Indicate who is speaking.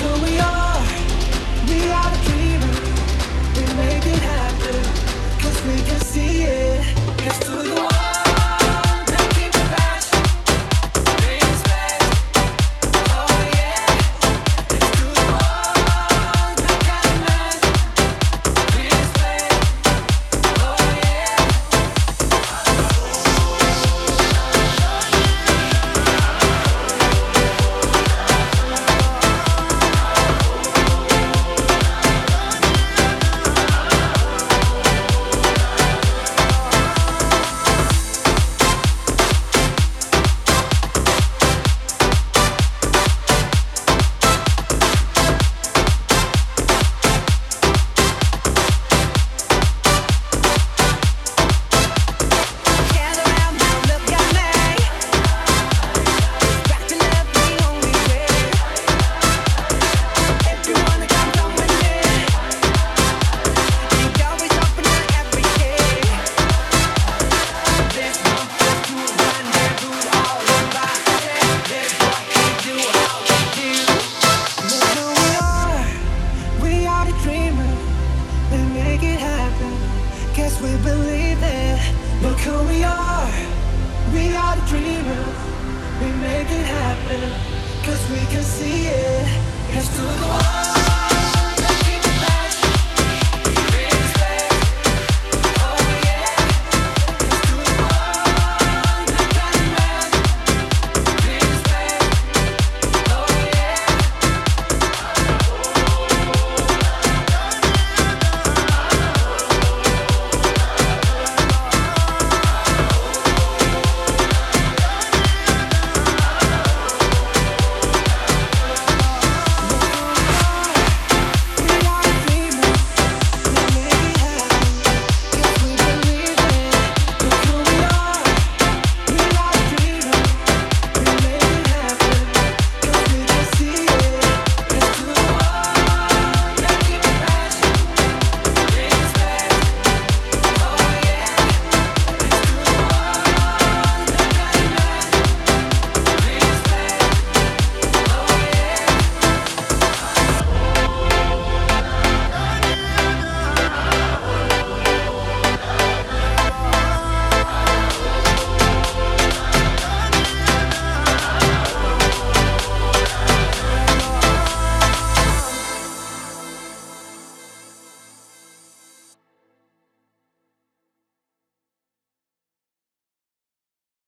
Speaker 1: who we are. Who we are. We are the dreamers. We make it happen. Cause we can see it. Let's do the one.